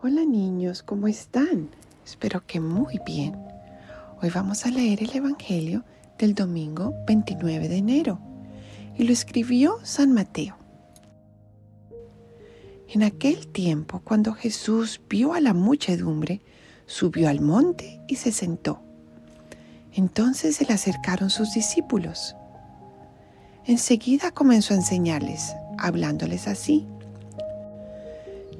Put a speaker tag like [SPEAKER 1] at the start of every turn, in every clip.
[SPEAKER 1] Hola niños, ¿cómo están? Espero que muy bien. Hoy vamos a leer el Evangelio del domingo 29 de enero y lo escribió San Mateo. En aquel tiempo, cuando Jesús vio a la muchedumbre, subió al monte y se sentó. Entonces se le acercaron sus discípulos. Enseguida comenzó a enseñarles, hablándoles así.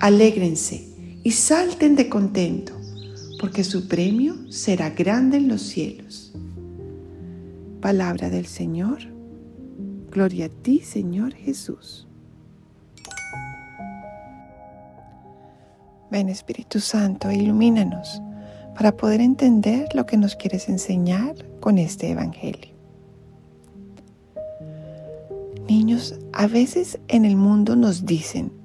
[SPEAKER 1] Alégrense y salten de contento, porque su premio será grande en los cielos. Palabra del Señor. Gloria a ti, Señor Jesús. Ven Espíritu Santo, ilumínanos para poder entender lo que nos quieres enseñar con este Evangelio. Niños, a veces en el mundo nos dicen,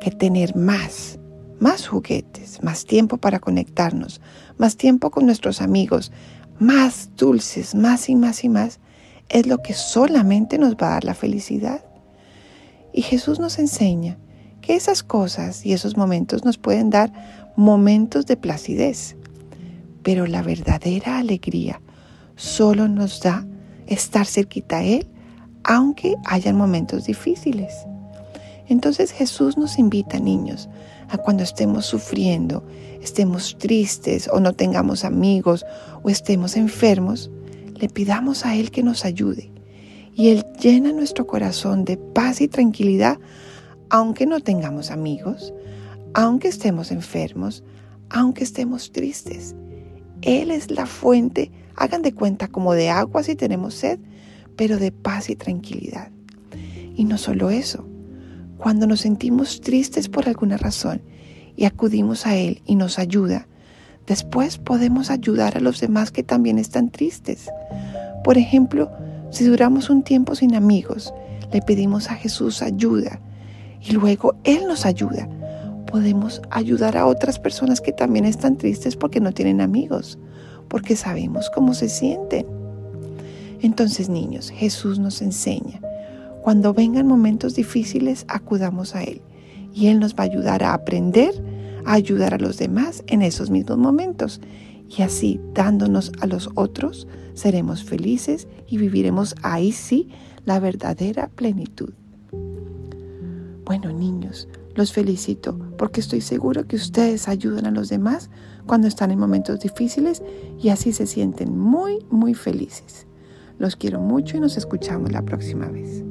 [SPEAKER 1] que tener más, más juguetes, más tiempo para conectarnos, más tiempo con nuestros amigos, más dulces, más y más y más, es lo que solamente nos va a dar la felicidad. Y Jesús nos enseña que esas cosas y esos momentos nos pueden dar momentos de placidez, pero la verdadera alegría solo nos da estar cerquita a Él, aunque hayan momentos difíciles. Entonces Jesús nos invita, niños, a cuando estemos sufriendo, estemos tristes o no tengamos amigos o estemos enfermos, le pidamos a Él que nos ayude. Y Él llena nuestro corazón de paz y tranquilidad, aunque no tengamos amigos, aunque estemos enfermos, aunque estemos tristes. Él es la fuente, hagan de cuenta como de agua si tenemos sed, pero de paz y tranquilidad. Y no solo eso, cuando nos sentimos tristes por alguna razón y acudimos a Él y nos ayuda, después podemos ayudar a los demás que también están tristes. Por ejemplo, si duramos un tiempo sin amigos, le pedimos a Jesús ayuda y luego Él nos ayuda. Podemos ayudar a otras personas que también están tristes porque no tienen amigos, porque sabemos cómo se sienten. Entonces, niños, Jesús nos enseña cuando vengan momentos difíciles, acudamos a Él y Él nos va a ayudar a aprender, a ayudar a los demás en esos mismos momentos. Y así, dándonos a los otros, seremos felices y viviremos ahí sí la verdadera plenitud. Bueno, niños, los felicito porque estoy seguro que ustedes ayudan a los demás cuando están en momentos difíciles y así se sienten muy, muy felices. Los quiero mucho y nos escuchamos la próxima vez.